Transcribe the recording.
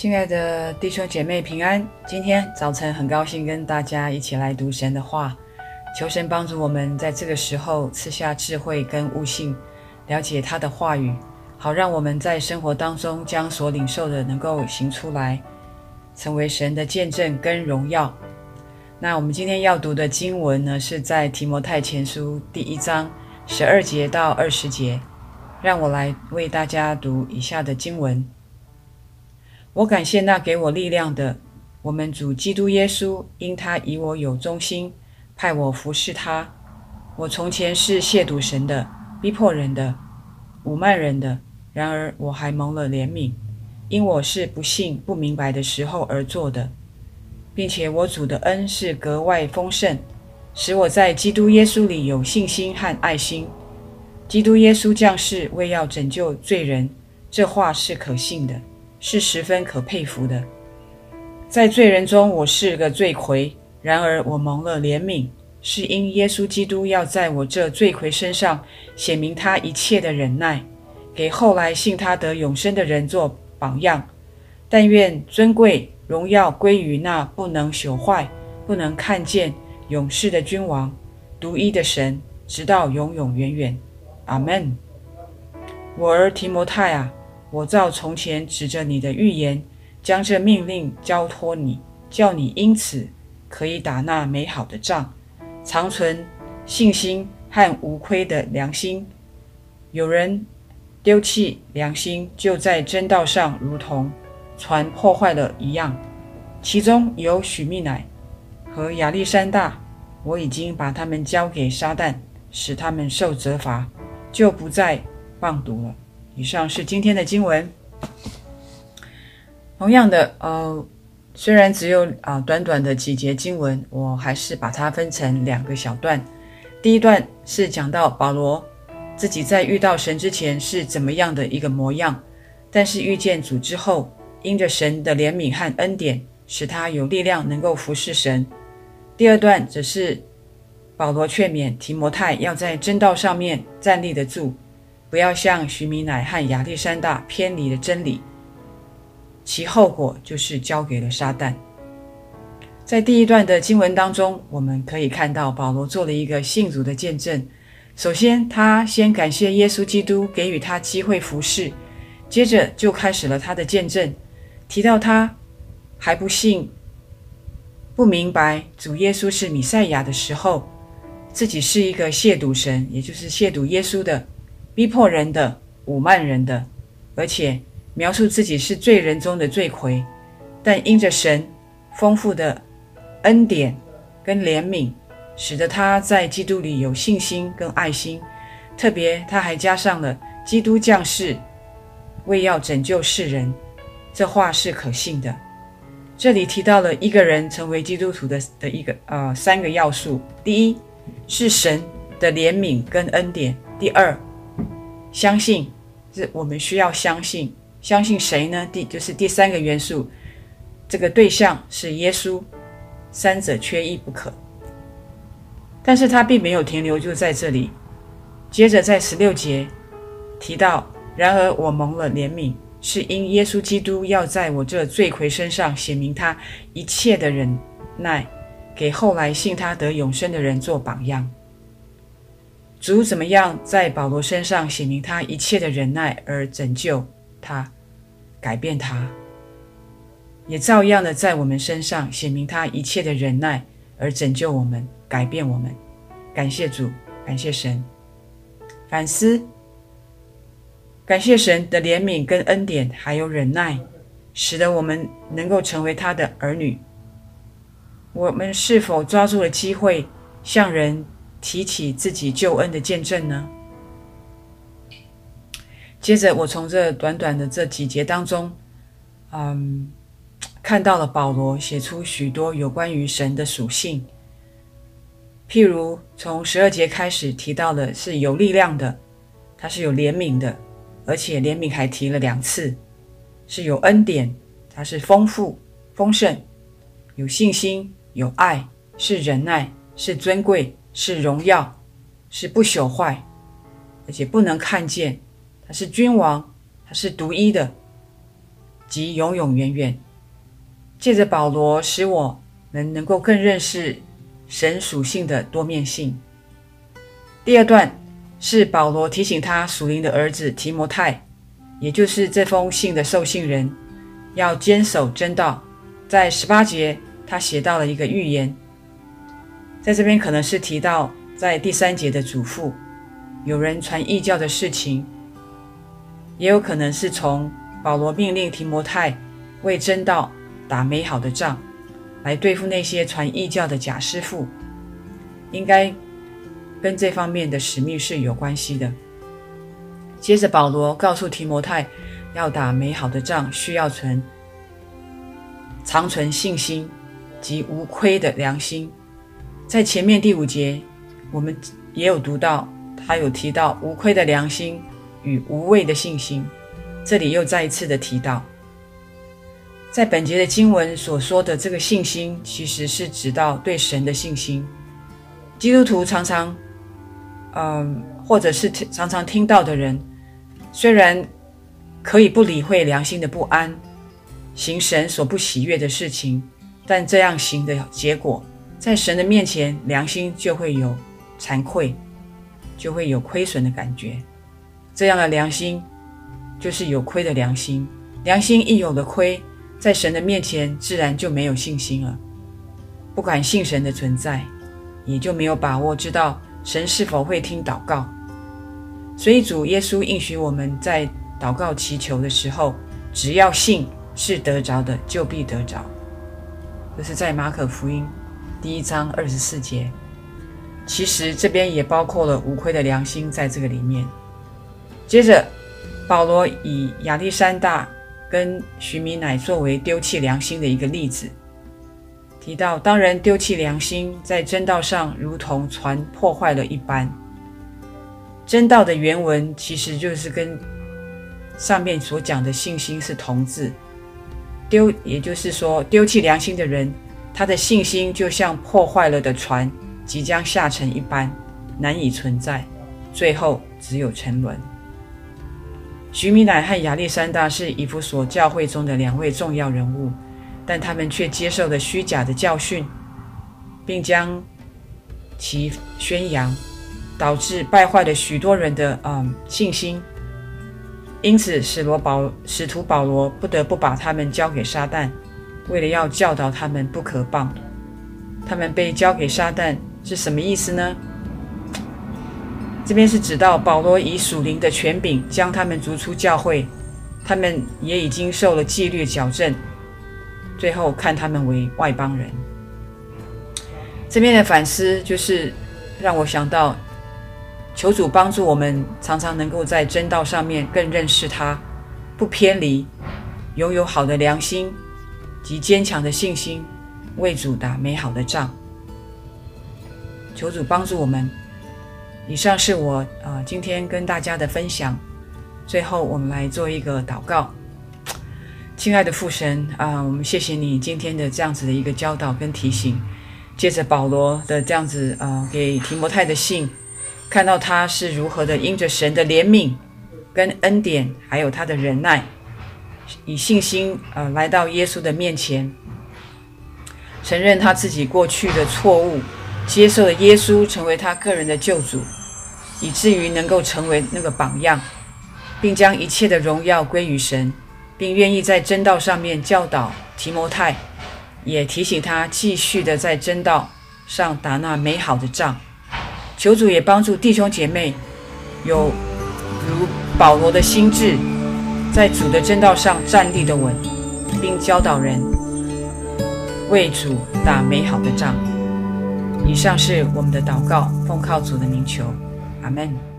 亲爱的弟兄姐妹平安，今天早晨很高兴跟大家一起来读神的话，求神帮助我们在这个时候赐下智慧跟悟性，了解他的话语，好让我们在生活当中将所领受的能够行出来，成为神的见证跟荣耀。那我们今天要读的经文呢，是在提摩太前书第一章十二节到二十节，让我来为大家读以下的经文。我感谢那给我力量的，我们主基督耶稣，因他以我有忠心，派我服侍他。我从前是亵渎神的，逼迫人的，辱骂人的。然而我还蒙了怜悯，因我是不信不明白的时候而做的，并且我主的恩是格外丰盛，使我在基督耶稣里有信心和爱心。基督耶稣降世为要拯救罪人，这话是可信的。是十分可佩服的。在罪人中，我是个罪魁；然而我蒙了怜悯，是因耶稣基督要在我这罪魁身上显明他一切的忍耐，给后来信他得永生的人做榜样。但愿尊贵荣耀归于那不能朽坏、不能看见、永世的君王，独一的神，直到永永远远。阿门。我儿提摩太啊。我照从前指着你的预言，将这命令交托你，叫你因此可以打那美好的仗，长存信心和无亏的良心。有人丢弃良心，就在真道上如同船破坏了一样。其中有许密乃和亚历山大，我已经把他们交给撒旦，使他们受责罚，就不再放毒了。以上是今天的经文。同样的，呃，虽然只有啊、短短的几节经文，我还是把它分成两个小段。第一段是讲到保罗自己在遇到神之前是怎么样的一个模样，但是遇见主之后，因着神的怜悯和恩典，使他有力量能够服侍神。第二段则是保罗劝勉提摩太要在真道上面站立得住。不要像徐米乃和亚历山大偏离了真理，其后果就是交给了撒旦。在第一段的经文当中，我们可以看到保罗做了一个信主的见证。首先，他先感谢耶稣基督给予他机会服侍，接着就开始了他的见证，提到他还不信、不明白主耶稣是弥赛亚的时候，自己是一个亵渎神，也就是亵渎耶稣的。逼迫人的、侮慢人的，而且描述自己是罪人中的罪魁，但因着神丰富的恩典跟怜悯，使得他在基督里有信心跟爱心。特别他还加上了基督降世为要拯救世人，这话是可信的。这里提到了一个人成为基督徒的的一个呃三个要素：第一是神的怜悯跟恩典；第二，相信，是我们需要相信，相信谁呢？第就是第三个元素，这个对象是耶稣，三者缺一不可。但是他并没有停留就在这里，接着在十六节提到，然而我蒙了怜悯，是因耶稣基督要在我这罪魁身上显明他一切的忍耐，给后来信他得永生的人做榜样。主怎么样在保罗身上显明他一切的忍耐而拯救他、改变他，也照样的在我们身上显明他一切的忍耐而拯救我们、改变我们。感谢主，感谢神。反思，感谢神的怜悯跟恩典，还有忍耐，使得我们能够成为他的儿女。我们是否抓住了机会向人提起自己救恩的见证呢？接着，我从这短短的这几节当中，嗯，看到了保罗写出许多有关于神的属性。譬如从十二节开始提到的是有力量的，他是有怜悯的，而且怜悯还提了两次，是有恩典，他是丰富丰盛，有信心，有爱，是忍耐，是尊贵。是荣耀，是不朽坏，而且不能看见。他是君王，他是独一的。及永永远远。借着保罗，使我们能够更认识神属性的多面性。第二段是保罗提醒他属灵的儿子提摩太，也就是这封信的受信人，要坚守真道。在十八节，他写到了一个预言，在这边可能是提到在第三节的嘱咐，有人传异教的事情，也有可能是从保罗命令提摩太为真道打美好的仗，来对付那些传异教的假师傅，应该。跟这方面的使命是有关系的。接着，保罗告诉提摩太，要打美好的仗，需要存长存信心及无亏的良心。在前面第五节，我们也有读到，他有提到无愧的良心与无畏的信心。这里又再一次的提到，在本节的经文所说的这个信心，其实是指到对神的信心。基督徒常常。嗯，或者是常常听到的人，虽然可以不理会良心的不安，行神所不喜悦的事情，但这样行的结果，在神的面前，良心就会有惭愧，就会有亏损的感觉。这样的良心就是有亏的良心，良心一有了亏，在神的面前自然就没有信心了，不敢信神的存在，也就没有把握知道。神是否会听祷告？所以主耶稣应许我们在祷告祈求的时候，只要信是得着的，就必得着。这是在马可福音第一章二十四节。其实这边也包括了无愧的良心在这个里面。接着，保罗以亚历山大跟徐米乃作为丢弃良心的一个例子。提到，当人丢弃良心，在真道上如同船破坏了一般。真道的原文其实就是跟上面所讲的信心是同字。丢，也就是说，丢弃良心的人，他的信心就像破坏了的船，即将下沉一般，难以存在，最后只有沉沦。徐米乃和亚历山大是以弗所教会中的两位重要人物。但他们却接受了虚假的教训，并将其宣扬，导致败坏了许多人的嗯信心。因此，使罗保使徒保罗不得不把他们交给撒旦，为了要教导他们不可谤。他们被交给撒旦是什么意思呢？这边是指到保罗以属灵的权柄将他们逐出教会，他们也已经受了纪律矫正。最后看他们为外邦人，这边的反思就是让我想到，求主帮助我们，常常能够在真道上面更认识他，不偏离，拥有好的良心及坚强的信心，为主打美好的仗。求主帮助我们。以上是我啊、呃、今天跟大家的分享。最后，我们来做一个祷告。亲爱的父神啊，我们谢谢你今天的这样子的一个教导跟提醒。借着保罗的这样子啊，给提摩太的信，看到他是如何的因着神的怜悯跟恩典，还有他的忍耐，以信心啊来到耶稣的面前，承认他自己过去的错误，接受了耶稣成为他个人的救主，以至于能够成为那个榜样，并将一切的荣耀归于神。并愿意在真道上面教导提摩太，也提醒他继续的在真道上打那美好的仗。求主也帮助弟兄姐妹有如保罗的心志，在主的正道上站立的稳，并教导人为主打美好的仗。以上是我们的祷告，奉靠主的名求，阿门。